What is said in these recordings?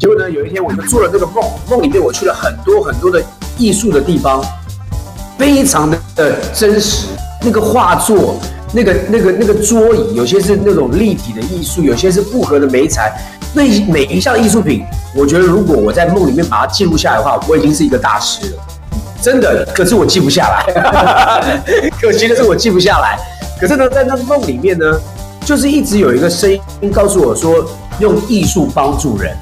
结果呢，有一天我就做了这个梦，梦里面我去了很多很多的艺术的地方，非常的真实。那个画作，那个那个那个桌椅，有些是那种立体的艺术，有些是复合的媒材。那每一项艺术品，我觉得如果我在梦里面把它记录下来的话，我已经是一个大师了。真的，可是我记不下来。可惜的是我记不下来。可是呢，在那个梦里面呢，就是一直有一个声音告诉我说，用艺术帮助人，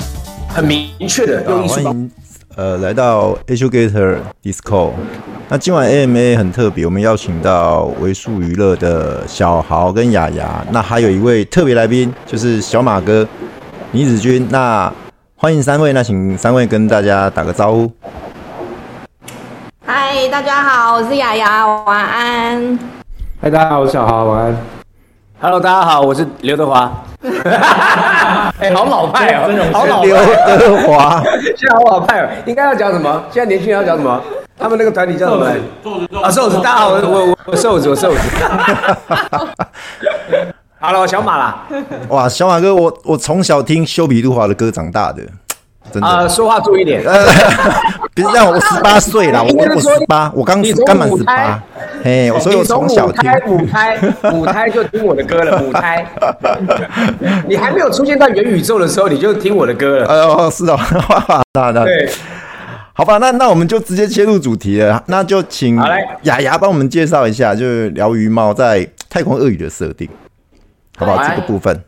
很明确的用艺术。欢迎呃来到 Educator Disco。那今晚 AMA 很特别，我们邀请到为数娱乐的小豪跟雅雅，那还有一位特别来宾，就是小马哥倪子君。那欢迎三位，那请三位跟大家打个招呼。嗨，大家好，我是雅雅，晚安。嗨，大家好，我是小豪，晚安。Hello，大家好，我是刘德华。哎、欸，好老派哦、喔，好老。刘德华，现在好老派哦、喔，应该要讲什么？现在年轻人要讲什么？他们那个团体叫什么？瘦子，啊，瘦子，大家好，我我我瘦子，我瘦子。好 了，我小马啦。哇，小马哥，我我从小听修比杜华的歌长大的，真的。啊、呃，说话注意点。别这样，我十八岁了，我我十八，我刚刚满十八。嘿，所以我从小听母胎，母胎，母胎就听我的歌了。母胎，你还没有出现在元宇宙的时候，你就听我的歌了。哦，是哦，那那对。好吧，那那我们就直接切入主题了。那就请雅雅帮我们介绍一下，就是疗愈猫在太空鳄鱼的设定，好不好？这个部分。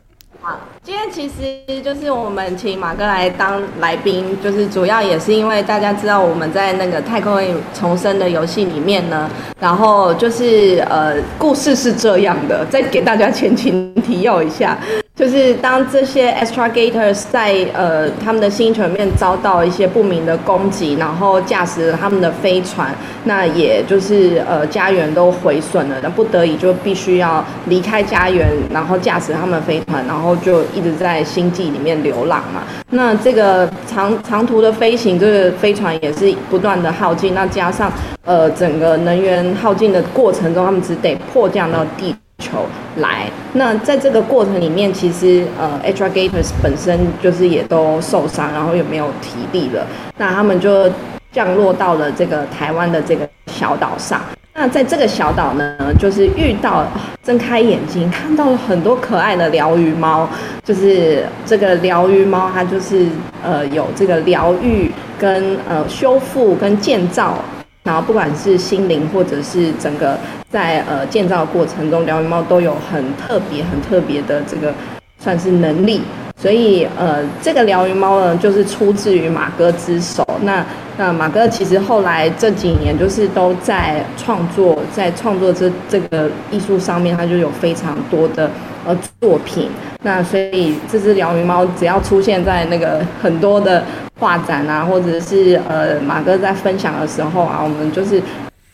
今天其实就是我们请马哥来当来宾，就是主要也是因为大家知道我们在那个太空重生的游戏里面呢，然后就是呃，故事是这样的，再给大家前情提要一下。就是当这些 Astragators 在呃他们的星球里面遭到一些不明的攻击，然后驾驶了他们的飞船，那也就是呃家园都毁损了，那不得已就必须要离开家园，然后驾驶他们的飞船，然后就一直在星际里面流浪嘛。那这个长长途的飞行，这个飞船也是不断的耗尽，那加上呃整个能源耗尽的过程中，他们只得迫降到地。球来，那在这个过程里面，其实呃，Astragators 本身就是也都受伤，然后也没有体力了。那他们就降落到了这个台湾的这个小岛上。那在这个小岛呢，就是遇到睁开眼睛看到了很多可爱的疗愈猫，就是这个疗愈猫，它就是呃有这个疗愈跟呃修复跟建造。然后不管是心灵或者是整个在呃建造过程中，疗愈猫都有很特别、很特别的这个算是能力。所以呃，这个疗愈猫呢，就是出自于马哥之手。那那马哥其实后来这几年就是都在创作，在创作这这个艺术上面，他就有非常多的呃作品。那所以这只疗愈猫只要出现在那个很多的。画展啊，或者是呃马哥在分享的时候啊，我们就是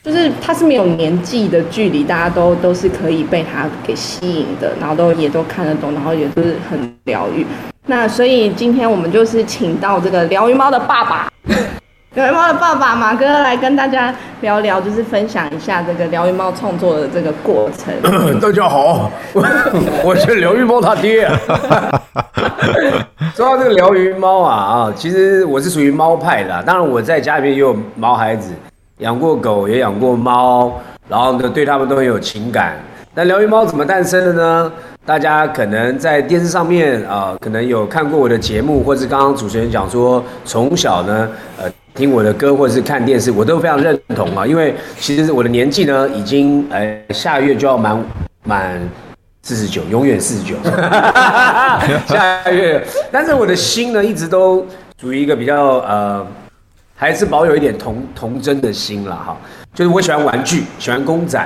就是它是没有年纪的距离，大家都都是可以被它给吸引的，然后都也都看得懂，然后也都是很疗愈。那所以今天我们就是请到这个疗愈猫的爸爸。疗愈猫的爸爸马哥来跟大家聊聊，就是分享一下这个疗愈猫创作的这个过程。大家好，我是疗愈猫他爹啊。说到这个疗愈猫啊啊，其实我是属于猫派的。当然我在家里面也有毛孩子，养过狗也养过猫，然后呢对他们都很有情感。那疗愈猫怎么诞生的呢？大家可能在电视上面啊、可能有看过我的节目，或是刚刚主持人讲说，从小呢，呃。听我的歌或者是看电视，我都非常认同啊，因为其实我的年纪呢，已经呃下个月就要满满四十九，永远四十九，下个月。但是我的心呢，一直都属于一个比较呃，还是保有一点童童真的心了哈。就是我喜欢玩具，喜欢公仔，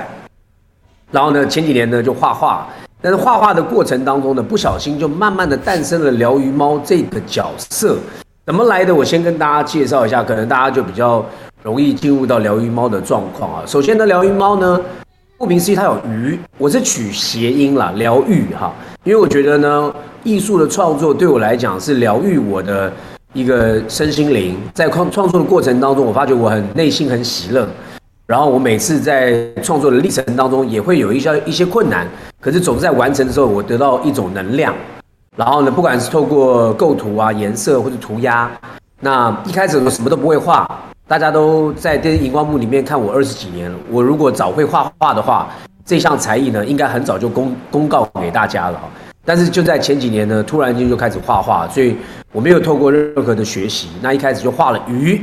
然后呢，前几年呢就画画，但是画画的过程当中呢，不小心就慢慢的诞生了疗愈猫这个角色。怎么来的？我先跟大家介绍一下，可能大家就比较容易进入到疗愈猫的状况啊。首先呢，疗愈猫呢，顾名思义，它有鱼，我是取谐音啦，疗愈哈，因为我觉得呢，艺术的创作对我来讲是疗愈我的一个身心灵。在创创作的过程当中，我发觉我很内心很喜乐，然后我每次在创作的历程当中也会有一些一些困难，可是总是在完成的时候，我得到一种能量。然后呢，不管是透过构图啊、颜色或者涂鸦，那一开始我什么都不会画，大家都在电荧光幕里面看我二十几年了。我如果早会画画的话，这项才艺呢，应该很早就公公告给大家了。但是就在前几年呢，突然间就开始画画，所以我没有透过任何的学习，那一开始就画了鱼。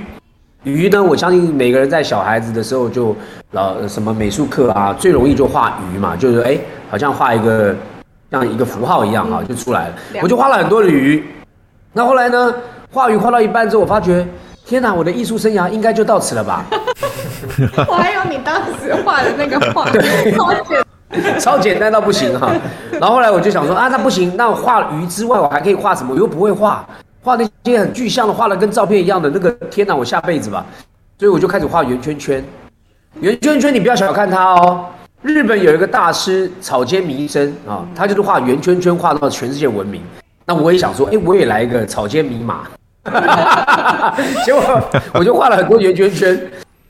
鱼呢，我相信每个人在小孩子的时候就老什么美术课啊，最容易就画鱼嘛，就是哎，好像画一个。像一个符号一样啊，就出来了。我就画了很多的鱼。那后来呢，画鱼画到一半之后，我发觉，天哪，我的艺术生涯应该就到此了吧？我还有你当时画的那个画，对，超简，超简单到不行哈。然后后来我就想说啊，那不行，那我画鱼之外，我还可以画什么？我又不会画，画那些很具象的，画的跟照片一样的那个，天哪，我下辈子吧。所以我就开始画圆圈圈。圆圈圈，你不要小看它哦。日本有一个大师草间弥生啊，他就是画圆圈圈画到全世界闻名。那我也想说，哎，我也来一个草间弥马。结果我就画了很多圆圈圈，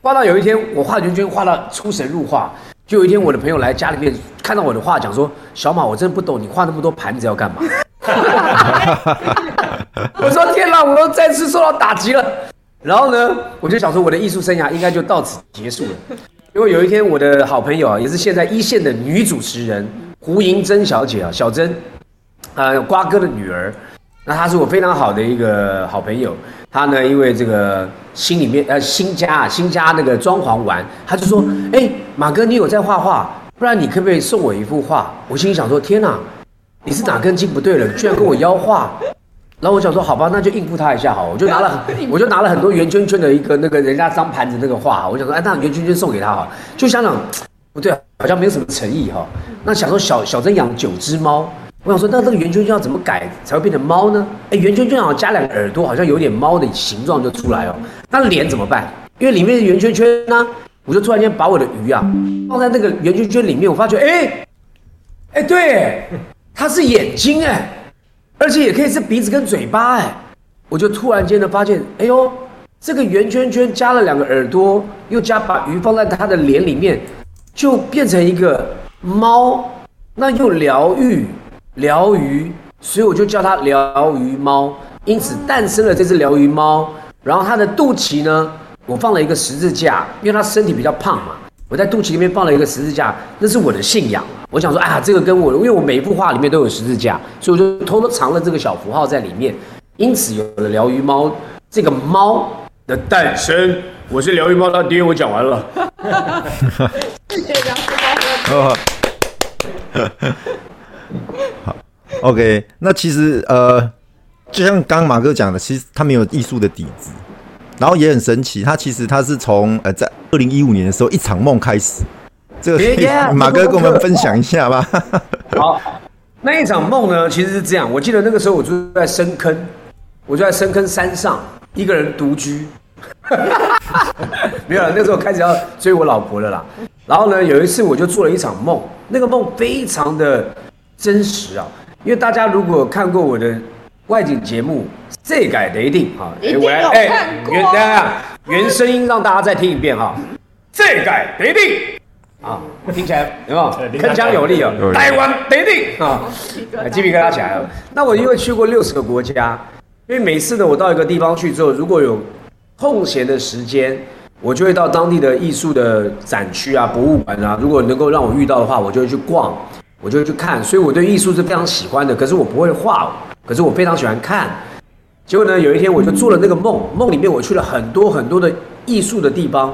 画到有一天我画圆圈画到出神入化。就有一天我的朋友来家里面看到我的画，讲说：“小马，我真的不懂你画那么多盘子要干嘛？” 我说：“天哪，我都再次受到打击了。”然后呢，我就想说，我的艺术生涯应该就到此结束了。因为有一天，我的好朋友啊，也是现在一线的女主持人胡盈珍小姐啊，小珍，呃，瓜哥的女儿，那她是我非常好的一个好朋友。他呢，因为这个心里面呃新家啊，新家那个装潢完，他就说：“哎，马哥，你有在画画？不然你可不可以送我一幅画？”我心里想说：“天哪，你是哪根筋不对了？居然跟我要画！”然后我想说，好吧，那就应付他一下好，我就拿了，我就拿了很多圆圈圈的一个那个人家脏盘子那个画，我想说，哎，那圆圈圈送给他好，就想想，不对，好像没有什么诚意哈。那想说小小珍养九只猫，我想说，那这个圆圈圈要怎么改才会变成猫呢？哎，圆圈圈好像加两个耳朵，好像有点猫的形状就出来哦。那脸怎么办？因为里面的圆圈圈呢，我就突然间把我的鱼啊放在那个圆圈圈里面，我发觉，哎，哎，对，它是眼睛哎。而且也可以是鼻子跟嘴巴哎，我就突然间的发现，哎呦，这个圆圈圈加了两个耳朵，又加把鱼放在它的脸里面，就变成一个猫，那又疗愈疗愈，所以我就叫它疗愈猫，因此诞生了这只疗愈猫。然后它的肚脐呢，我放了一个十字架，因为它身体比较胖嘛，我在肚脐里面放了一个十字架，那是我的信仰。我想说，啊，这个跟我，因为我每一幅画里面都有十字架，所以我就偷偷藏了这个小符号在里面，因此有了疗愈猫这个猫的诞生。我是疗愈猫他爹，我讲完了。谢谢梁师傅。好，OK，那其实呃，就像刚刚马哥讲的，其实他没有艺术的底子，然后也很神奇，他其实他是从呃在二零一五年的时候一场梦开始。这个 马哥跟我们分享一下吧。好，那一场梦呢，其实是这样。我记得那个时候我住在深坑，我就在深坑山上一个人独居。没有了，那时候开始要追我老婆了啦。然后呢，有一次我就做了一场梦，那个梦非常的真实啊。因为大家如果看过我的外景节目，这改得一定啊。一定有看过。原原声音让大家再听一遍哈。这改得一定。啊，听起来有没有 铿锵有力哦？台湾得定啊，鸡皮疙瘩起来了。那我因为去过六十个国家，因为每次呢，我到一个地方去之后，如果有空闲的时间，我就会到当地的艺术的展区啊、博物馆啊。如果能够让我遇到的话，我就会去逛，我就去看。所以我对艺术是非常喜欢的。可是我不会画，可是我非常喜欢看。结果呢，有一天我就做了那个梦，梦里面我去了很多很多的艺术的地方。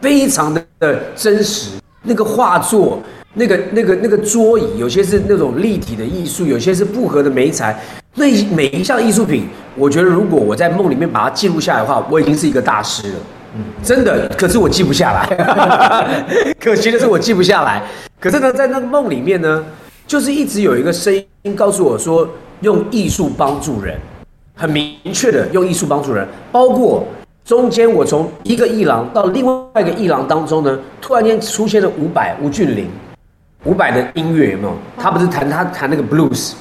非常的的真实，那个画作，那个那个那个桌椅，有些是那种立体的艺术，有些是复合的媒材。那每一项艺术品，我觉得如果我在梦里面把它记录下来的话，我已经是一个大师了。真的。可是我记不下来，可惜的是我记不下来。可是呢，在那个梦里面呢，就是一直有一个声音告诉我说，用艺术帮助人，很明确的用艺术帮助人，包括。中间我从一个艺廊到另外一个艺廊当中呢，突然间出现了伍佰、吴俊霖，伍佰的音乐有没有？他不是弹他弹那个 blues，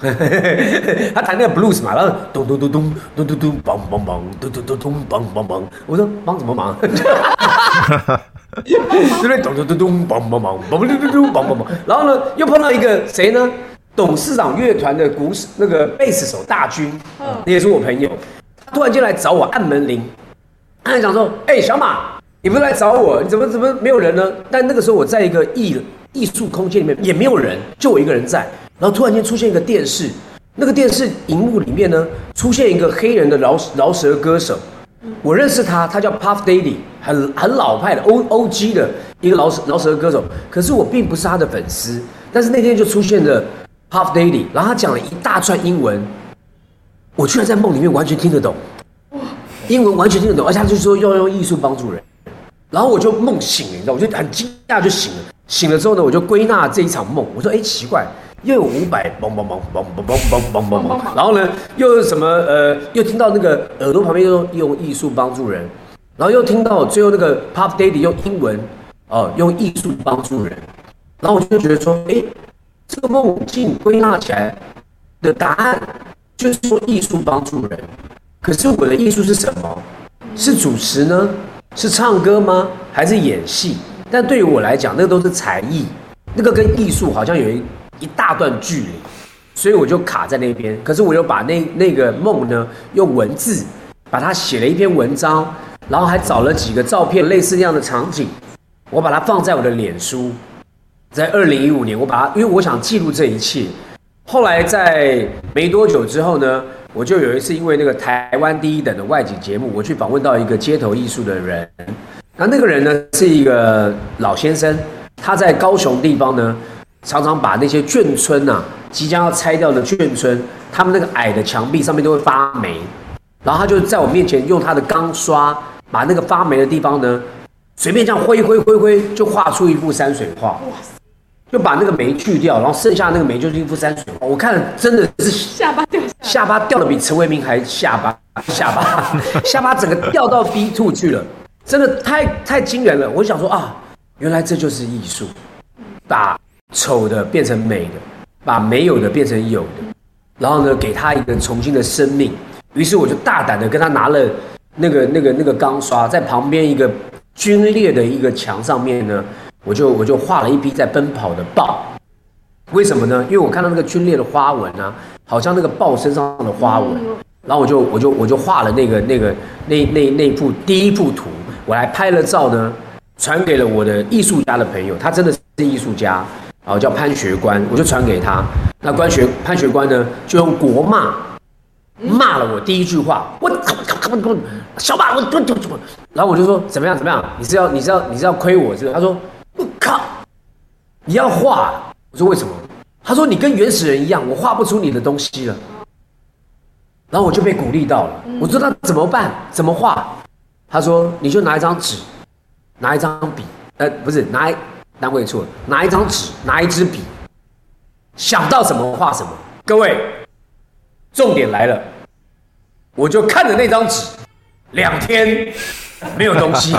他弹那个 blues 嘛，然后咚咚咚咚咚咚咚梆梆梆，咚咚咚咚梆梆梆，我说梆什么忙？对不对？咚咚咚咚梆梆梆，梆梆咚咚咚梆梆梆，然后呢，又碰到一个谁呢？董事长乐团的鼓手那个贝斯手大军，那也是我朋友，他突然间来找我按门铃，他还讲说：“哎、欸，小马，你不是来找我？你怎么怎么没有人呢？”但那个时候我在一个艺艺术空间里面也没有人，就我一个人在。然后突然间出现一个电视，那个电视荧幕里面呢，出现一个黑人的饶饶舌歌手。我认识他，他叫 Puff Daddy，很很老派的 O O G 的一个饶舌饶舌歌手。可是我并不是他的粉丝，但是那天就出现了 Puff Daddy，然后他讲了一大串英文，我居然在梦里面完全听得懂，英文完全听得懂，而且他就说要用艺术帮助人，然后我就梦醒了，你知道，我就很惊讶就醒了，醒了之后呢，我就归纳这一场梦，我说哎奇怪。又有五百嘣嘣嘣嘣嘣嘣嘣嘣嘣，然后呢，又有什么呃，又听到那个耳朵旁边又用艺术帮助人，然后又听到最后那个 Puff Daddy 用英文哦、呃，用艺术帮助人，然后我就觉得说，哎，这个梦境归纳起来的答案就是说艺术帮助人，可是我的艺术是什么？是主持呢？是唱歌吗？还是演戏？但对于我来讲，那个都是才艺，那个跟艺术好像有一。一大段距离，所以我就卡在那边。可是我又把那那个梦呢，用文字把它写了一篇文章，然后还找了几个照片，类似那样的场景，我把它放在我的脸书。在二零一五年，我把它，因为我想记录这一切。后来在没多久之后呢，我就有一次因为那个台湾第一等的外景节目，我去访问到一个街头艺术的人。那那个人呢是一个老先生，他在高雄地方呢。常常把那些眷村呐、啊，即将要拆掉的眷村，他们那个矮的墙壁上面都会发霉，然后他就在我面前用他的钢刷把那个发霉的地方呢，随便这样挥挥挥挥，就画出一幅山水画。哇塞！就把那个霉去掉，然后剩下那个霉就是一幅山水画。我看了真的是下巴掉下，巴掉的比陈为民还下巴，下巴 下巴整个掉到 B two 去了，真的太太惊人了。我想说啊，原来这就是艺术，打。丑的变成美的，把没有的变成有的，然后呢，给他一个重新的生命。于是我就大胆的跟他拿了那个那个那个钢刷，在旁边一个龟裂的一个墙上面呢，我就我就画了一匹在奔跑的豹。为什么呢？因为我看到那个龟裂的花纹啊，好像那个豹身上的花纹。然后我就我就我就画了那个那个那那那幅第一幅图，我还拍了照呢，传给了我的艺术家的朋友，他真的是艺术家。然后叫潘学官，我就传给他。那关学潘学官呢，就用国骂骂了我第一句话，我小马，我我我，然后我就说怎么样怎么样？你是要你是要你是要亏我是？他说我靠，你要画？我说为什么？他说你跟原始人一样，我画不出你的东西了。然后我就被鼓励到了。我说那怎么办？怎么画？他说你就拿一张纸，拿一张笔，呃，不是拿一。单位处，拿一张纸，拿一支笔，想到什么画什么。各位，重点来了，我就看着那张纸，两天没有东西，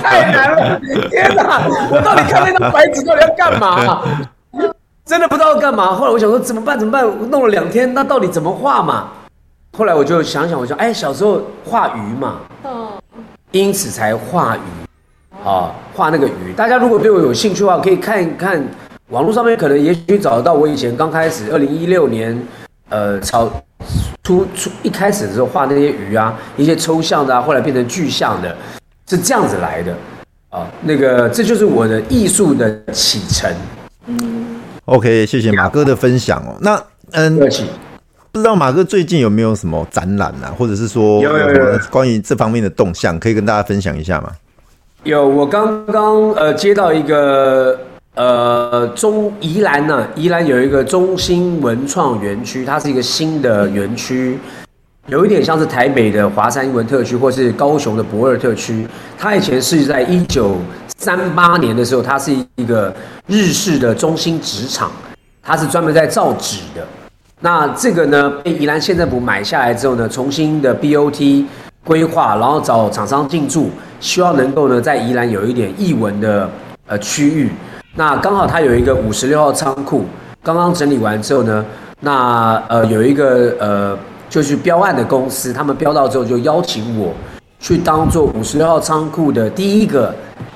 太难了！天哪，我到底看那张白纸到底要干嘛？真的不知道干嘛。后来我想说怎么办？怎么办？我弄了两天，那到底怎么画嘛？后来我就想想，我说，哎，小时候画鱼嘛，因此才画鱼。啊，画那个鱼，大家如果对我有兴趣的话，可以看一看网络上面，可能也许找得到我以前刚开始二零一六年，呃，草出出一开始的时候画那些鱼啊，一些抽象的啊，后来变成具象的，是这样子来的啊。那个这就是我的艺术的启程。嗯，OK，谢谢马哥的分享哦。那嗯，不知道马哥最近有没有什么展览啊，或者是说有什么关于这方面的动向，可以跟大家分享一下吗？有，我刚刚呃接到一个呃中宜兰呢、宜兰有一个中兴文创园区，它是一个新的园区，有一点像是台北的华山文特区，或是高雄的博尔特区。它以前是在一九三八年的时候，它是一个日式的中兴纸厂，它是专门在造纸的。那这个呢被宜兰县政府买下来之后呢，重新的 BOT 规划，然后找厂商进驻。希望能够呢，在宜兰有一点艺文的呃区域。那刚好他有一个五十六号仓库，刚刚整理完之后呢，那呃有一个呃就是标案的公司，他们标到之后就邀请我去当做五十六号仓库的第一个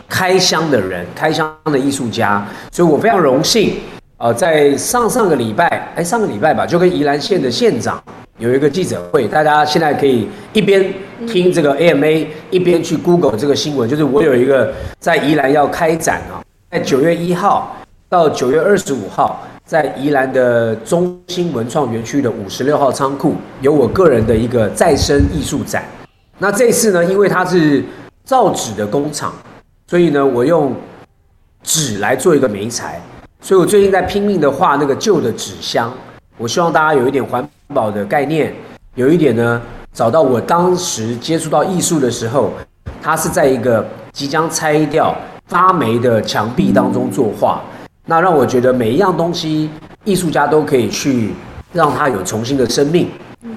开箱的人，开箱的艺术家。所以我非常荣幸呃，在上上个礼拜，哎，上个礼拜吧，就跟宜兰县的县长有一个记者会，大家现在可以一边听这个 AMA，一边去 Google 这个新闻，就是我有一个在宜兰要开展啊，在九月一号到九月二十五号，在宜兰的中心文创园区的五十六号仓库，有我个人的一个再生艺术展。那这次呢，因为它是造纸的工厂，所以呢，我用纸来做一个媒材。所以我最近在拼命的画那个旧的纸箱，我希望大家有一点环保的概念，有一点呢，找到我当时接触到艺术的时候，它是在一个即将拆掉发霉的墙壁当中作画，那让我觉得每一样东西艺术家都可以去让它有重新的生命，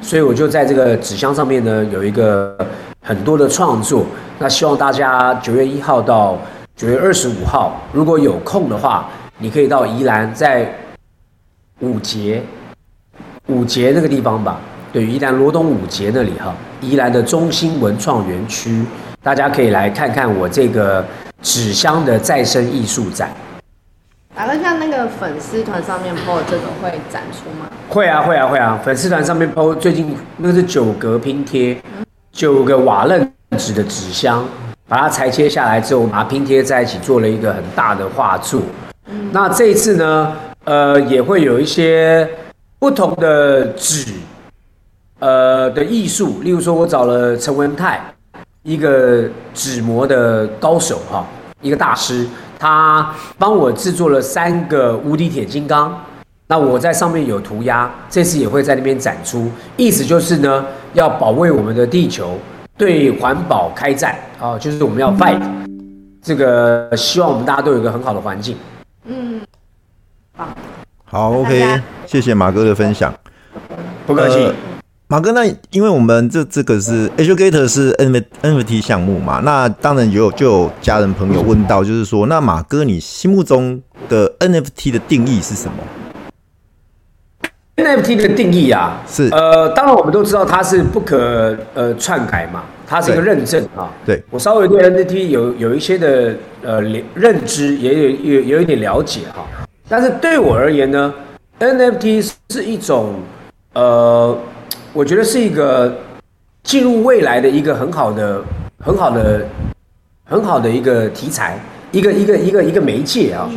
所以我就在这个纸箱上面呢有一个很多的创作，那希望大家九月一号到九月二十五号如果有空的话。你可以到宜兰，在五节五节那个地方吧，对，宜兰罗东五节那里哈，宜兰的中心文创园区，大家可以来看看我这个纸箱的再生艺术展。打个像那个粉丝团上面 po 这个会展出吗？会啊会啊会啊，粉丝团上面 po 最近那个是九格拼贴，九个瓦楞纸的纸箱，把它裁切下来之后，把它拼贴在一起，做了一个很大的画作。那这一次呢，呃，也会有一些不同的纸，呃的艺术，例如说，我找了陈文泰，一个纸模的高手哈，一个大师，他帮我制作了三个无敌铁金刚，那我在上面有涂鸦，这次也会在那边展出，意思就是呢，要保卫我们的地球，对环保开战啊，就是我们要 fight，这个希望我们大家都有一个很好的环境。嗯，好，，OK，谢谢马哥的分享，不客气。马哥，那因为我们这这个是 Educator 是 NFT 项目嘛，那当然有就有家人朋友问到，就是说，那马哥你心目中的 NFT 的定义是什么？NFT 的定义啊，是呃，当然我们都知道它是不可呃篡改嘛。它是一个认证啊，对，我稍微对 NFT 有有一些的呃认知，也有有有一点了解哈。但是对我而言呢，NFT 是一种呃，我觉得是一个进入未来的一个很好的、很好的、很好的一个题材，一个一个一个一个媒介啊，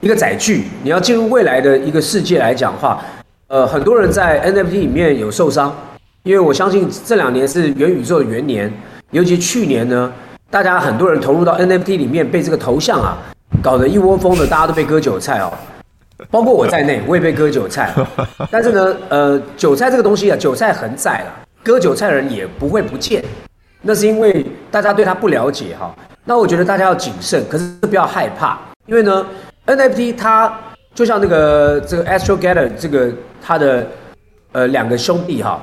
一个载具。你要进入未来的一个世界来讲的话，呃，很多人在 NFT 里面有受伤。因为我相信这两年是元宇宙的元年，尤其去年呢，大家很多人投入到 NFT 里面，被这个头像啊搞得一窝蜂的，大家都被割韭菜哦，包括我在内，我也被割韭菜。但是呢，呃，韭菜这个东西啊，韭菜横在了，割韭菜的人也不会不见，那是因为大家对他不了解哈。那我觉得大家要谨慎，可是不要害怕，因为呢，NFT 它就像那个这个 Astro Gator 这个他的呃两个兄弟哈。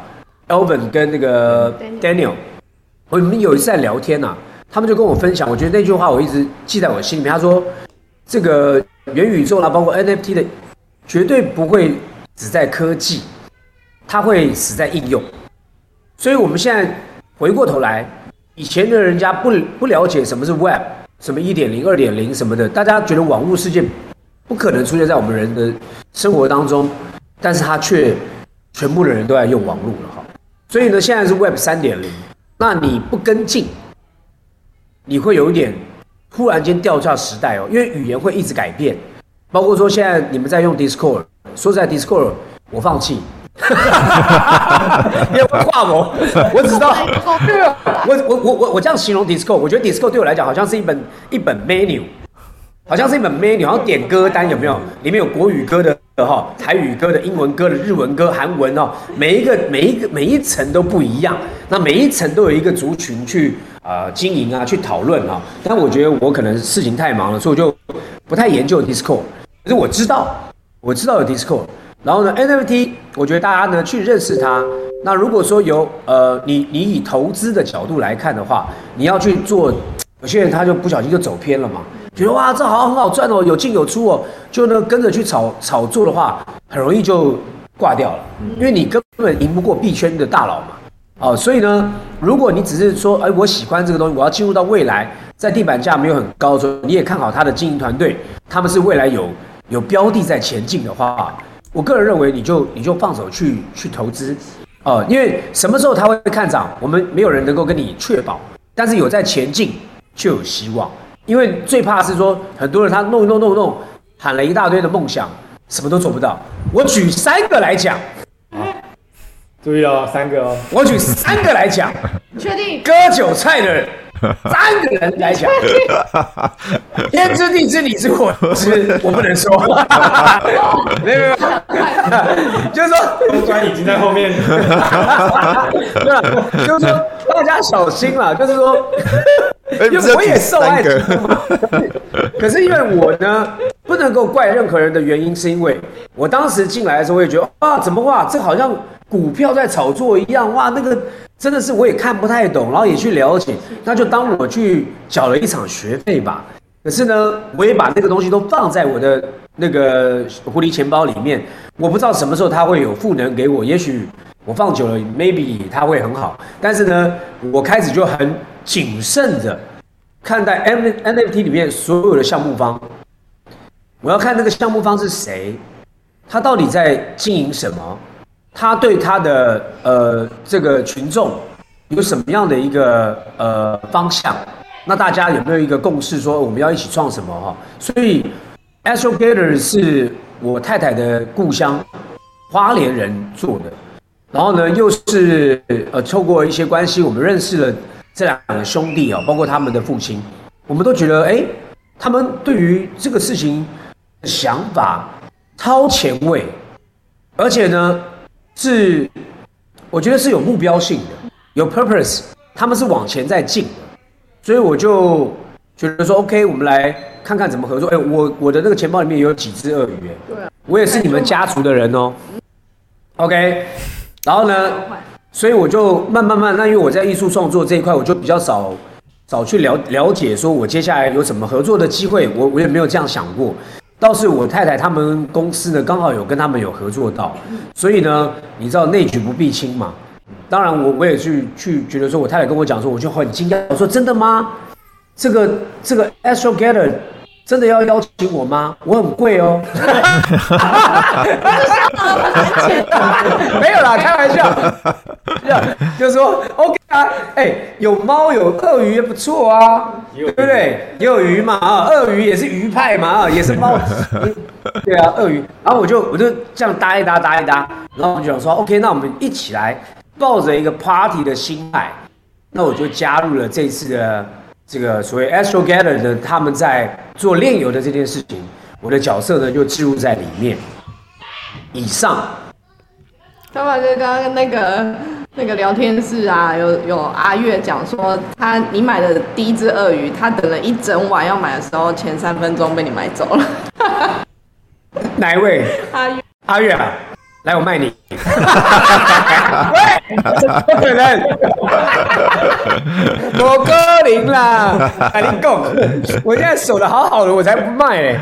Alvin 跟那个 Daniel，我们有一次在聊天呐、啊，他们就跟我分享，我觉得那句话我一直记在我心里面。他说，这个元宇宙啦，包括 NFT 的，绝对不会只在科技，它会死在应用。所以我们现在回过头来，以前的人家不不了解什么是 Web，什么一点零、二点零什么的，大家觉得网络世界不可能出现在我们人的生活当中，但是他却全部的人都在用网络了哈。所以呢，现在是 Web 三点零，那你不跟进，你会有一点突然间掉下时代哦，因为语言会一直改变，包括说现在你们在用 Discord，说实在 Discord 我放弃，因为跨模，我只知道，我我我我我这样形容 Discord，我觉得 Discord 对我来讲好像是一本一本 menu。好像是一本 menu，好像点歌单有没有？里面有国语歌的哈，台语歌的、英文歌的、日文歌、韩文哦，每一个每一个每一层都不一样。那每一层都有一个族群去啊、呃、经营啊，去讨论啊。但我觉得我可能事情太忙了，所以我就不太研究 Discord。可是我知道，我知道有 Discord。然后呢，NFT，我觉得大家呢去认识它。那如果说有呃，你你以投资的角度来看的话，你要去做，有些人他就不小心就走偏了嘛。觉得哇，这好像很好赚哦，有进有出哦，就那跟着去炒炒作的话，很容易就挂掉了，因为你根本赢不过币圈的大佬嘛。哦，所以呢，如果你只是说，哎，我喜欢这个东西，我要进入到未来，在地板价没有很高的时候，你也看好他的经营团队，他们是未来有有标的在前进的话，我个人认为你就你就放手去去投资，哦，因为什么时候它会看涨，我们没有人能够跟你确保，但是有在前进就有希望。因为最怕是说很多人他弄弄弄弄，喊了一大堆的梦想，什么都做不到。我举三个来讲，注意哦，三个哦，我举三个来讲，确定？割韭菜的人。三个人来讲，天知地知你知我知，我不能说。没有没有，就是说，公关已经在后面。对啊，就是说大家小心啦，就是说，因为我也受害者。可是因为我呢，不能够怪任何人的原因，是因为我当时进来的时候，我也觉得啊，怎么哇，这好像股票在炒作一样，哇，那个。真的是我也看不太懂，然后也去了解，那就当我去缴了一场学费吧。可是呢，我也把那个东西都放在我的那个狐狸钱包里面，我不知道什么时候它会有赋能给我。也许我放久了，maybe 它会很好。但是呢，我开始就很谨慎的看待 NFT 里面所有的项目方，我要看那个项目方是谁，他到底在经营什么。他对他的呃这个群众有什么样的一个呃方向？那大家有没有一个共识，说我们要一起创什么哈？所以 Astrogator 是我太太的故乡，花莲人做的，然后呢又是呃透过一些关系，我们认识了这两个兄弟啊，包括他们的父亲，我们都觉得哎，他们对于这个事情的想法超前卫，而且呢。是，我觉得是有目标性的，有 purpose，他们是往前在进的，所以我就觉得说，OK，我们来看看怎么合作。哎，我我的那个钱包里面有几只鳄鱼，对啊，我也是你们家族的人哦，OK，然后呢，所以我就慢慢慢，那因为我在艺术创作这一块，我就比较少少去了了解，说我接下来有什么合作的机会，我我也没有这样想过。倒是我太太他们公司呢，刚好有跟他们有合作到，所以呢，你知道内举不避亲嘛？当然我我也去去觉得说，我太太跟我讲说，我就很惊讶，我说真的吗？这个这个 Astrogator 真的要邀请我吗？我很贵哦。没有啦，开玩笑。就是说 OK 啊，哎、有猫有鳄鱼也不错啊，对不对？也有鱼嘛啊，鳄鱼也是鱼派嘛啊，也是猫。对啊，鳄鱼。然后我就我就这样搭一搭搭一搭，然后我就想说 OK，那我们一起来抱着一个 party 的心态，那我就加入了这次的这个所谓 Astro Gather 的他们在做炼油的这件事情，我的角色呢就置入在里面。以上。小马哥刚刚那个那个聊天室啊，有有阿月讲说，他你买的第一只鳄鱼，他等了一整晚要买的时候，前三分钟被你买走了。哪一位？阿月。阿月啊，来我卖你。喂，不可能。我哥零啦，哎你够，我现在守的好好的，我才不卖嘞。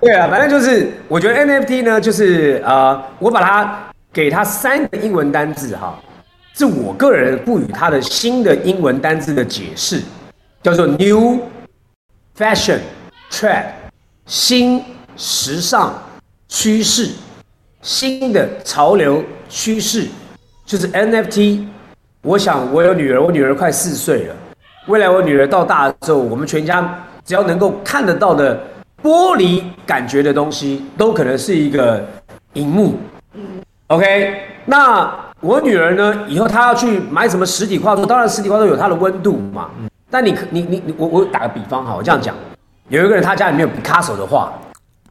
对啊，反正就是，我觉得 NFT 呢，就是呃，我把它给它三个英文单字哈，是我个人赋予它的新的英文单字的解释，叫做 New Fashion Trend，新时尚趋势，新的潮流趋势，就是 NFT。我想我有女儿，我女儿快四岁了，未来我女儿到大的时候，我们全家只要能够看得到的。玻璃感觉的东西都可能是一个荧幕，OK？那我女儿呢？以后她要去买什么实体画作？当然实体画作有它的温度嘛。但你你你你，我我打个比方哈，我这样讲，有一个人他家里面有毕卡索的画，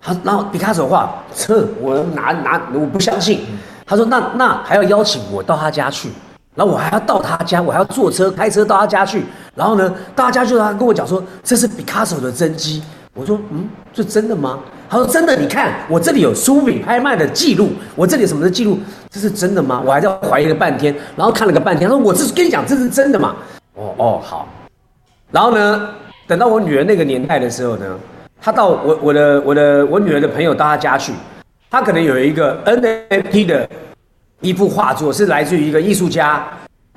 他然后毕卡索画，这我拿拿我不相信。他说那那还要邀请我到他家去，然后我还要到他家，我还要坐车开车到他家去，然后呢，到他家就他跟我讲说这是毕卡索的真迹。我说，嗯，是真的吗？他说真的，你看我这里有苏比拍卖的记录，我这里什么的记录？这是真的吗？我还在怀疑了半天，然后看了个半天，他说我这是跟你讲这是真的嘛？哦哦好，然后呢，等到我女儿那个年代的时候呢，他到我我的我的我女儿的朋友到他家去，他可能有一个 NFT 的一幅画作，是来自于一个艺术家，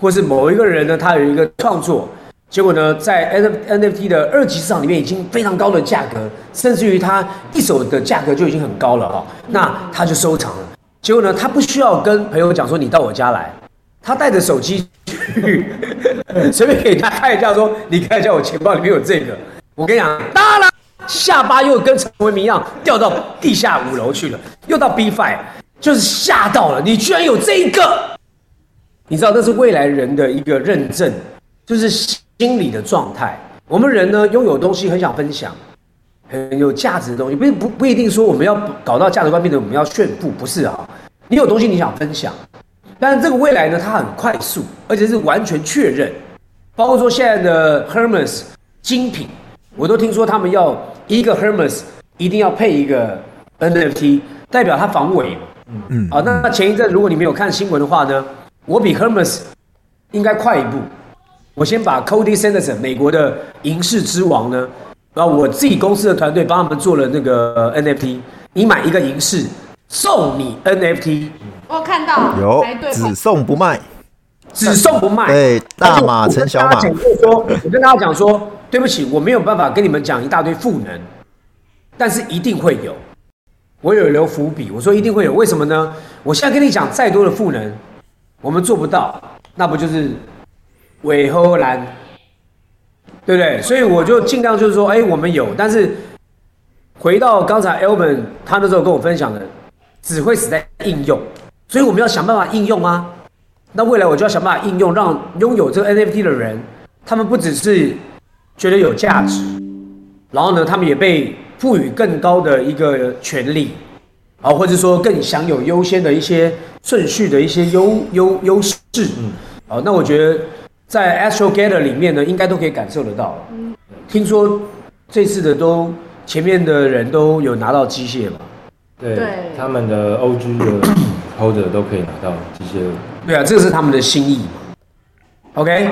或是某一个人呢，他有一个创作。结果呢，在 NFT 的二级市场里面已经非常高的价格，甚至于他一手的价格就已经很高了哈。那他就收藏了。结果呢，他不需要跟朋友讲说，你到我家来，他带着手机去，随便给人家看一下说，你看一下我钱包里面有这个。我跟你讲，当然下巴又跟陈为民一样掉到地下五楼去了，又到 B5，就是吓到了，你居然有这一个。你知道，这是未来人的一个认证，就是心理的状态。我们人呢，拥有东西很想分享，很有价值的东西，不不不一定说我们要搞到价值观变得我们要炫富，不是啊。你有东西你想分享，但是这个未来呢，它很快速，而且是完全确认。包括说现在的 Hermes 精品，我都听说他们要一个 Hermes 一定要配一个 NFT，代表它防伪嘛。嗯嗯。啊，那那前一阵如果你没有看新闻的话呢？我比 Hermes 应该快一步，我先把 Cody Sanderson 美国的银饰之王呢，然后我自己公司的团队帮他们做了那个 NFT，你买一个银饰送你 NFT，我看到有只送不卖，只送不卖，对，大码成小码。我跟大家讲说，对不起，我没有办法跟你们讲一大堆赋能，但是一定会有，我有留伏笔，我说一定会有，为什么呢？我现在跟你讲再多的赋能。我们做不到，那不就是尾后兰，对不对？所以我就尽量就是说，哎，我们有，但是回到刚才 Elvin 他那时候跟我分享的，只会死在应用，所以我们要想办法应用啊。那未来我就要想办法应用，让拥有这个 NFT 的人，他们不只是觉得有价值，然后呢，他们也被赋予更高的一个权利。啊，或者说更享有优先的一些顺序的一些优优优势，嗯，好，那我觉得在 Astrogather 里面呢，应该都可以感受得到。嗯，听说这次的都前面的人都有拿到机械嘛？对，他们的 OG 的 Holder 都可以拿到机械。对啊，这个是他们的心意。OK。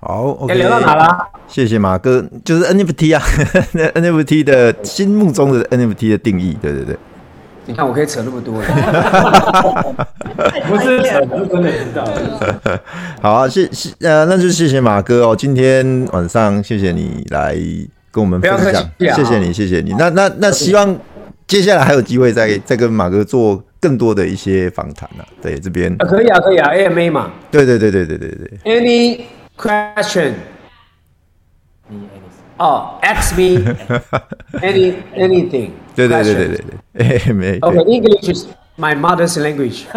好，OK，聊到哪了？谢谢马哥，就是 NFT 啊，NFT 的心目中的 NFT 的定义，对对对。你看我可以扯那么多，不是扯，是真的知道。好啊，谢谢呃，那就谢谢马哥哦，今天晚上谢谢你来跟我们分享，谢谢你，谢谢你。那那那希望接下来还有机会再再跟马哥做更多的一些访谈啊。对，这边可以啊，可以啊，AMA 嘛。对对对对对对对。Any Question，哦，ask me any anything。对对对对对对，没。OK，English is my mother's language。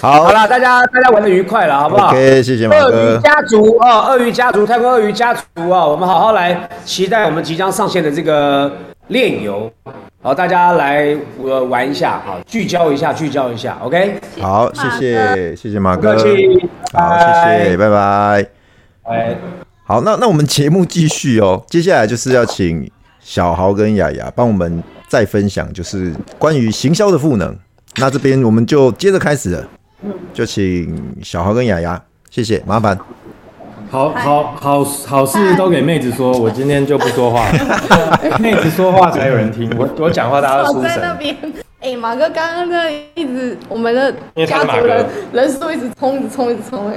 好，好了，大家大家玩的愉快了，好不好？OK，谢谢马哥。鳄鱼家族哦，鳄鱼家族，太空鳄鱼家族啊，我们好好来期待我们即将上线的这个链游。好，大家来呃玩一下，好，聚焦一下，聚焦一下，OK。好，谢谢，谢谢马哥。好，谢谢，拜拜。哎，好，那那我们节目继续哦，接下来就是要请小豪跟雅雅帮我们再分享，就是关于行销的赋能。那这边我们就接着开始了，就请小豪跟雅雅，谢谢，麻烦。好好好好事都给妹子说，我今天就不说话了。妹子说话才有人听，我我讲话大家都出神。在那边，哎、欸，马哥刚刚在一直我们的家族人人数一直冲，一直冲，一直冲，哎。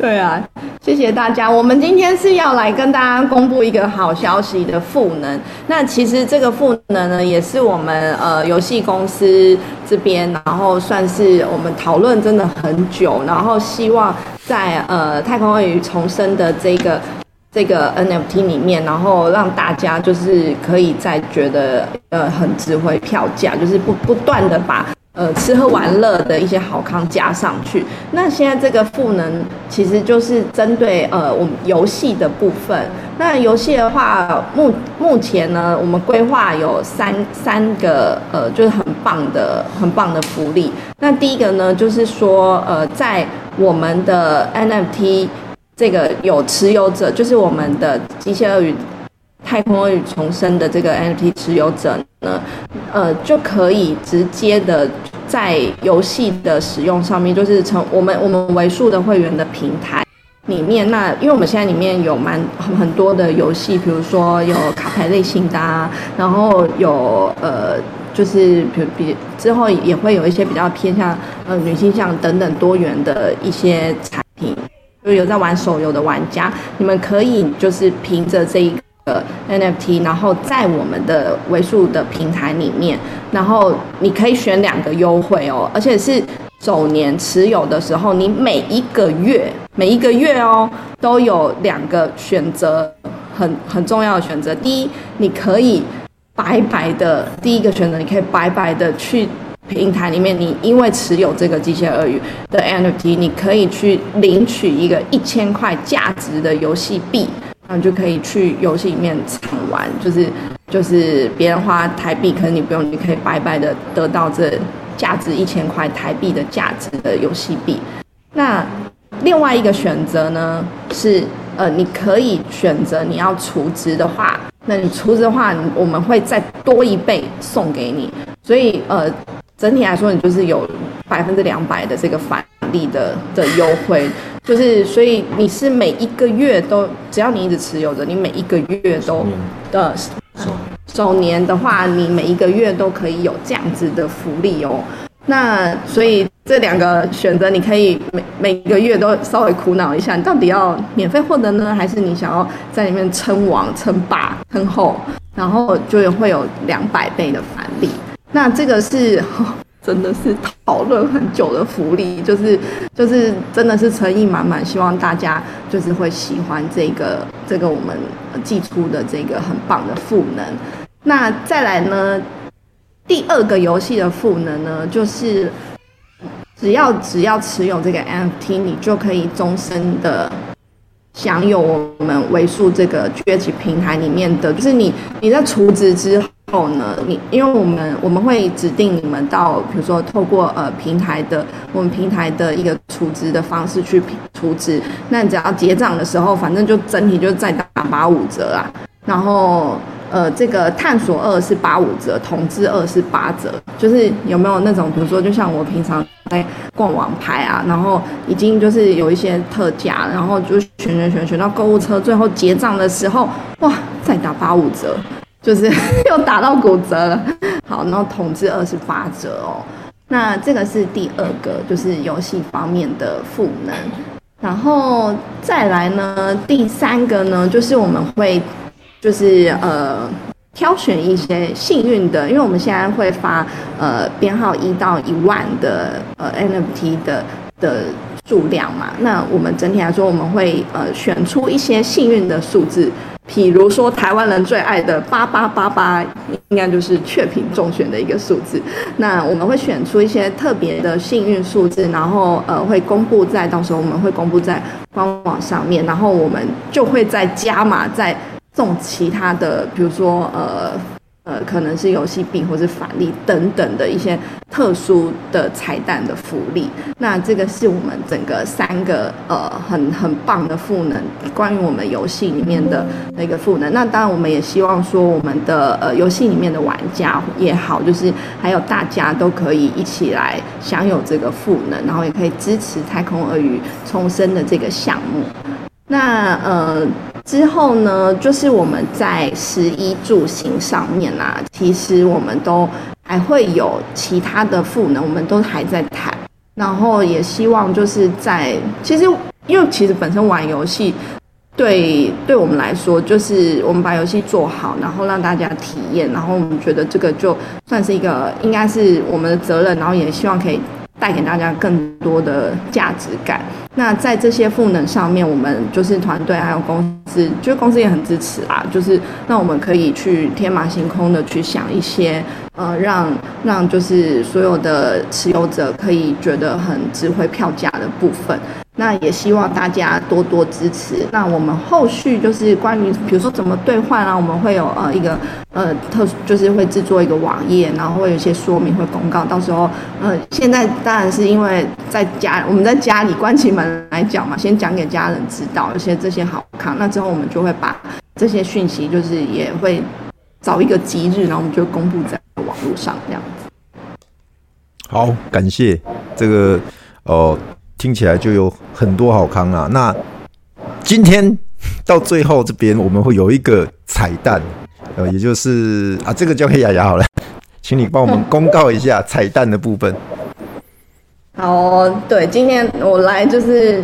对啊，谢谢大家。我们今天是要来跟大家公布一个好消息的赋能。那其实这个赋能呢，也是我们呃游戏公司这边，然后算是我们讨论真的很久，然后希望在呃太空鳄鱼重生的这个这个 NFT 里面，然后让大家就是可以再觉得呃很值回票价，就是不不断的把。呃，吃喝玩乐的一些好康加上去。那现在这个赋能其实就是针对呃我们游戏的部分。那游戏的话，目目前呢，我们规划有三三个呃，就是很棒的很棒的福利。那第一个呢，就是说呃，在我们的 NFT 这个有持有者，就是我们的机械鳄鱼。太空与重生的这个 NFT 持有者呢，呃，就可以直接的在游戏的使用上面，就是从我们我们为数的会员的平台里面，那因为我们现在里面有蛮很多的游戏，比如说有卡牌类型的啊，然后有呃就是比比之后也会有一些比较偏向呃女性向等等多元的一些产品，就有在玩手游的玩家，你们可以就是凭着这一 NFT，然后在我们的为数的平台里面，然后你可以选两个优惠哦，而且是首年持有的时候，你每一个月每一个月哦都有两个选择，很很重要的选择。第一，你可以。白白的第一个选择，你可以白白的去平台里面，你因为持有这个机械鳄鱼的 NFT，你可以去领取一个一千块价值的游戏币，那你就可以去游戏里面畅玩，就是就是别人花台币，可能你不用，你可以白白的得到这价值一千块台币的价值的游戏币。那另外一个选择呢是，呃，你可以选择你要储值的话。那你储值的话，我们会再多一倍送给你，所以呃，整体来说，你就是有百分之两百的这个返利的的优惠，就是所以你是每一个月都，只要你一直持有着，你每一个月都的首年的话，你每一个月都可以有这样子的福利哦。那所以这两个选择，你可以每每个月都稍微苦恼一下，你到底要免费获得呢，还是你想要在里面称王、称霸、称后，然后就会有两百倍的返利。那这个是、哦、真的是讨论很久的福利，就是就是真的是诚意满满，希望大家就是会喜欢这个这个我们寄出的这个很棒的赋能。那再来呢？第二个游戏的赋能呢，就是只要只要持有这个 NFT，你就可以终身的享有我们为数这个崛起平台里面的，就是你你在储值之后呢，你因为我们我们会指定你们到，比如说透过呃平台的我们平台的一个储值的方式去储值，那你只要结账的时候，反正就整体就再打八五折啊，然后。呃，这个探索二是八五折，统治二是八折，就是有没有那种，比如说，就像我平常在逛网拍啊，然后已经就是有一些特价，然后就选选选选到购物车，最后结账的时候，哇，再打八五折，就是 又打到骨折了。好，然后统治二是八折哦，那这个是第二个，就是游戏方面的赋能，然后再来呢，第三个呢，就是我们会。就是呃，挑选一些幸运的，因为我们现在会发呃编号一到一万的呃 NFT 的的数量嘛。那我们整体来说，我们会呃选出一些幸运的数字，比如说台湾人最爱的八八八八，应该就是确品中选的一个数字。那我们会选出一些特别的幸运数字，然后呃会公布在到时候我们会公布在官网上面，然后我们就会再加码再。送其他的，比如说呃呃，可能是游戏币或是返利等等的一些特殊的彩蛋的福利。那这个是我们整个三个呃很很棒的赋能，关于我们游戏里面的那个赋能。那当然，我们也希望说，我们的呃游戏里面的玩家也好，就是还有大家都可以一起来享有这个赋能，然后也可以支持太空鳄鱼重生的这个项目。那呃。之后呢，就是我们在食衣住行上面啊，其实我们都还会有其他的赋能，我们都还在谈。然后也希望就是在，其实因为其实本身玩游戏，对对我们来说，就是我们把游戏做好，然后让大家体验，然后我们觉得这个就算是一个应该是我们的责任，然后也希望可以。带给大家更多的价值感。那在这些赋能上面，我们就是团队还有公司，就是公司也很支持啊。就是那我们可以去天马行空的去想一些，呃，让让就是所有的持有者可以觉得很值回票价的部分。那也希望大家多多支持。那我们后续就是关于，比如说怎么兑换啊，我们会有呃一个呃特，就是会制作一个网页，然后会有一些说明会公告。到时候呃，现在当然是因为在家，我们在家里关起门来讲嘛，先讲给家人知道一些这些好看。那之后我们就会把这些讯息，就是也会找一个吉日，然后我们就公布在网络上这样子。好，感谢这个哦。听起来就有很多好康啊！那今天到最后这边，我们会有一个彩蛋，呃，也就是啊，这个交给亚亚好了，请你帮我们公告一下彩蛋的部分。好、哦，对，今天我来就是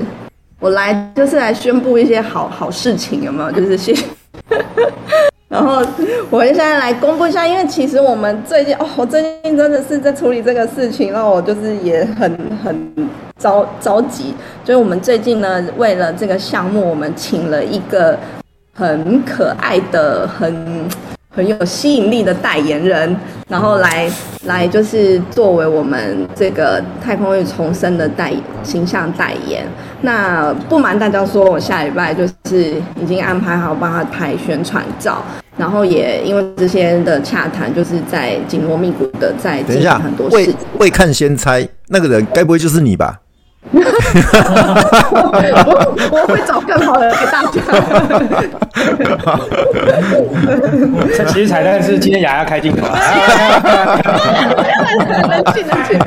我来就是来宣布一些好好事情，有没有？就是谢谢。然后我现在来公布一下，因为其实我们最近哦，我最近真的是在处理这个事情，让我就是也很很着着急。就是我们最近呢，为了这个项目，我们请了一个很可爱的、很很有吸引力的代言人，然后来来就是作为我们这个太空域重生的代形象代言。那不瞒大家说，我下礼拜就是已经安排好帮他拍宣传照，然后也因为这些的洽谈，就是在紧锣密鼓的在进行很多事。未未看先猜，那个人该不会就是你吧？我我会找更好的给大家。这其实彩蛋是今天雅雅开镜头。冷静冷静。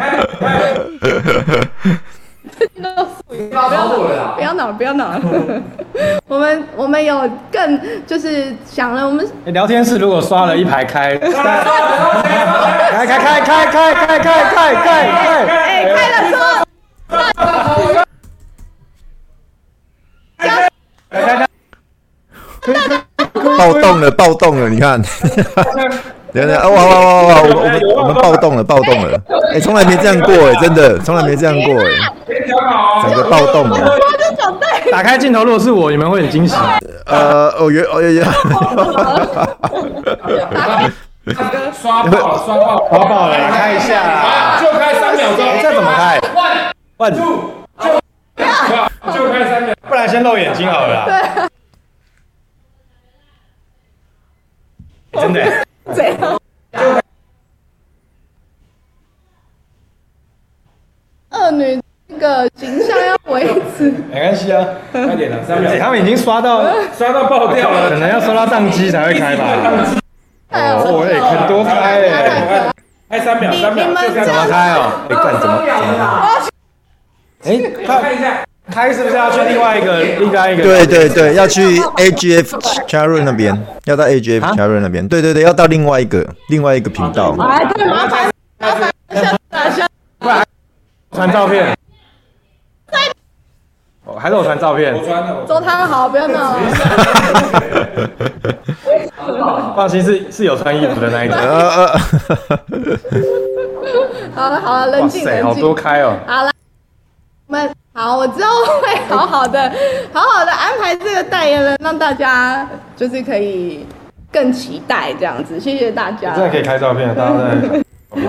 不要闹了，不要闹，不要闹。我们我们有更就是想了，我们聊天室如果刷了一排开，开开开开开开开开开开，哎，开了说。暴动了，暴动了，你看。等等，哇哇哇哇！我们我们暴动了，暴动了！哎，从来没这样过哎，真的，从来没这样过哎。整个暴动了。打开镜头，如果是我，你们会很惊喜。呃，哦原哦原原。刷爆了，刷爆，刷爆了！开一下，就开三秒钟，这怎么开？One，One，就就开三秒，不然先露眼睛好了。对，真的。怎样？二女那个形象要维持，没关系啊，快点了，三秒。他们已经刷到刷到爆掉了，可能要刷到宕机才会开吧。哦，哎，很多开哎，开三秒，三秒，怎么开哦？哎，看怎么怎么？哎，看一下。开是不是要去另外一个另外一个？对对对，要去 AGF Channel 那边，要到 AGF Channel 那边。对对对，要到另外一个另外一个频道。麻烦麻烦下下下，传照片。哦，还是我传照片。我传的。周汤好，不要闹。放心，是是有穿衣服的那一种。好了好了，冷静冷静。好多开哦。好了，我们。好，我之后会好好的、好好的安排这个代言人，让大家就是可以更期待这样子。谢谢大家。真的可以开照片，大家在。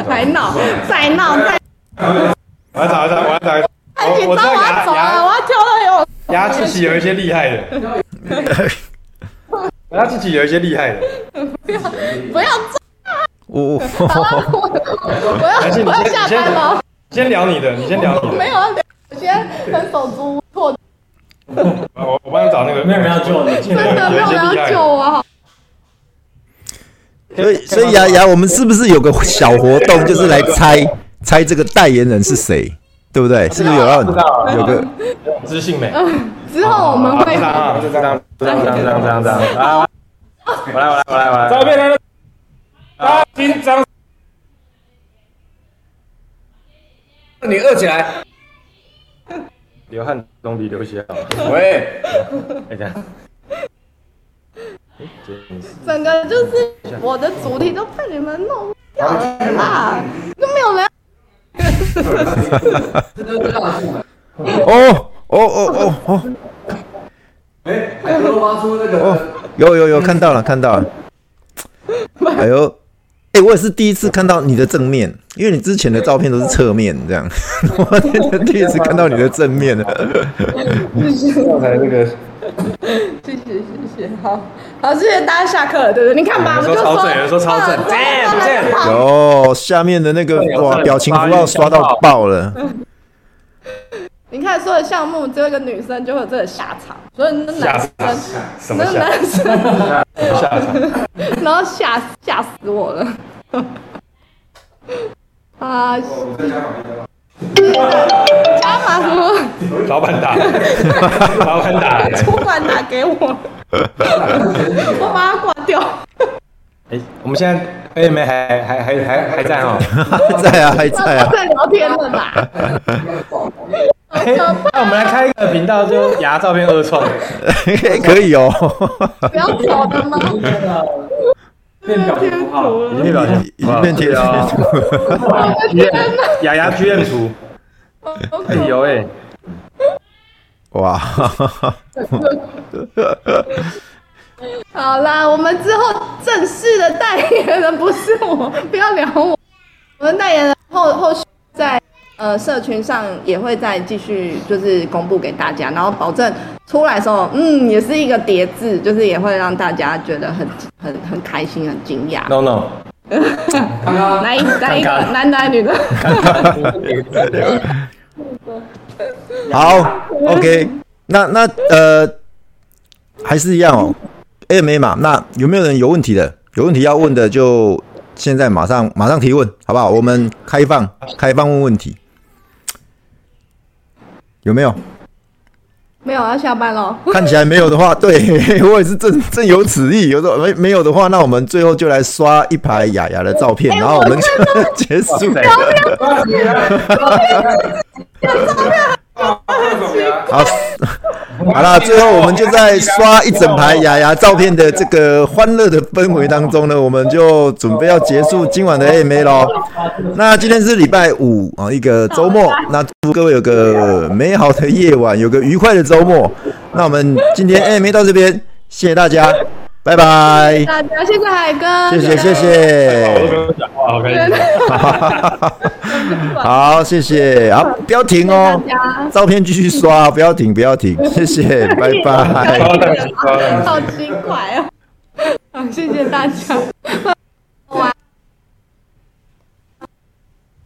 还闹，再闹，再。我来找一找，我要找一找。太紧张，我要走了，我要跳到有。牙齿起有一些厉害的。他自己有一些厉害的。不要，不要我我 我要我要下班了。先聊你的，你先聊你的。没有要聊。我现在很手足无措。我我帮你找那个，没有人要救你，真的没有人要救我。所以所以雅雅，我们是不是有个小活动，就是来猜猜这个代言人是谁，对不对？是不是有要有个知性美？之后我们会这张这张这张这张这张这张来，我来我来我来我来，照片来了，啊，紧张，你饿起来。流汗总比流血好。喂，哎这样，整个就是我的主题都被你们弄掉了啦，都没有人。哦哦哦哦哦！哎，还有挖出那个？哦有有有，看到了看到了。哎呦！哎，我也是第一次看到你的正面，因为你之前的照片都是侧面这样，我今天第一次看到你的正面了。刚才那个，谢谢谢谢，好好谢谢大家下课了，对不对？你看吧，我就说有人说超正，赞赞。有下面的那个哇，表情符号刷到爆了。你看，所有项目只有一个女生就会有这个下场，所以那男生，那男生下场，然后吓吓死我了。啊！加码什么？老板打，老板打，主管打给我，我把它挂掉。哎，我们现在哎，没，还还还还还在哦，还在啊，还在啊，在聊天了啦。那我们来开一个频道，就牙照片二创，可以哦。不要走的吗？变表情符号，已经变表情，已经变贴了。牙牙 GM 图，哎呦哎，哇！好啦，我们之后正式的代言人不是我，不要聊我。我们代言人后后续在呃社群上也会再继续就是公布给大家，然后保证出来的时候，嗯，也是一个叠字，就是也会让大家觉得很很很开心、很惊讶。No no，来一来一个男的女的。好，OK，那那呃还是一样哦。AMA 嘛，那有没有人有问题的？有问题要问的就现在马上马上提问，好不好？我们开放开放问问题，有没有？没有，要下班了。看起来没有的话，对我也是正正有此意。有时候没没有的话，那我们最后就来刷一排雅雅的照片，欸、然后我们就 结束。好。好了，最后我们就在刷一整排雅雅照片的这个欢乐的氛围当中呢，我们就准备要结束今晚的 AMA 喽。那今天是礼拜五啊，一个周末，那祝各位有个美好的夜晚，有个愉快的周末。那我们今天 AMA 到这边，谢谢大家。拜拜，大家谢谢海哥，谢谢谢谢，我讲话，好开心，好谢谢，好不要停哦，照片继续刷，不要停不要停，谢谢，拜拜，好奇怪哦，好谢谢大家。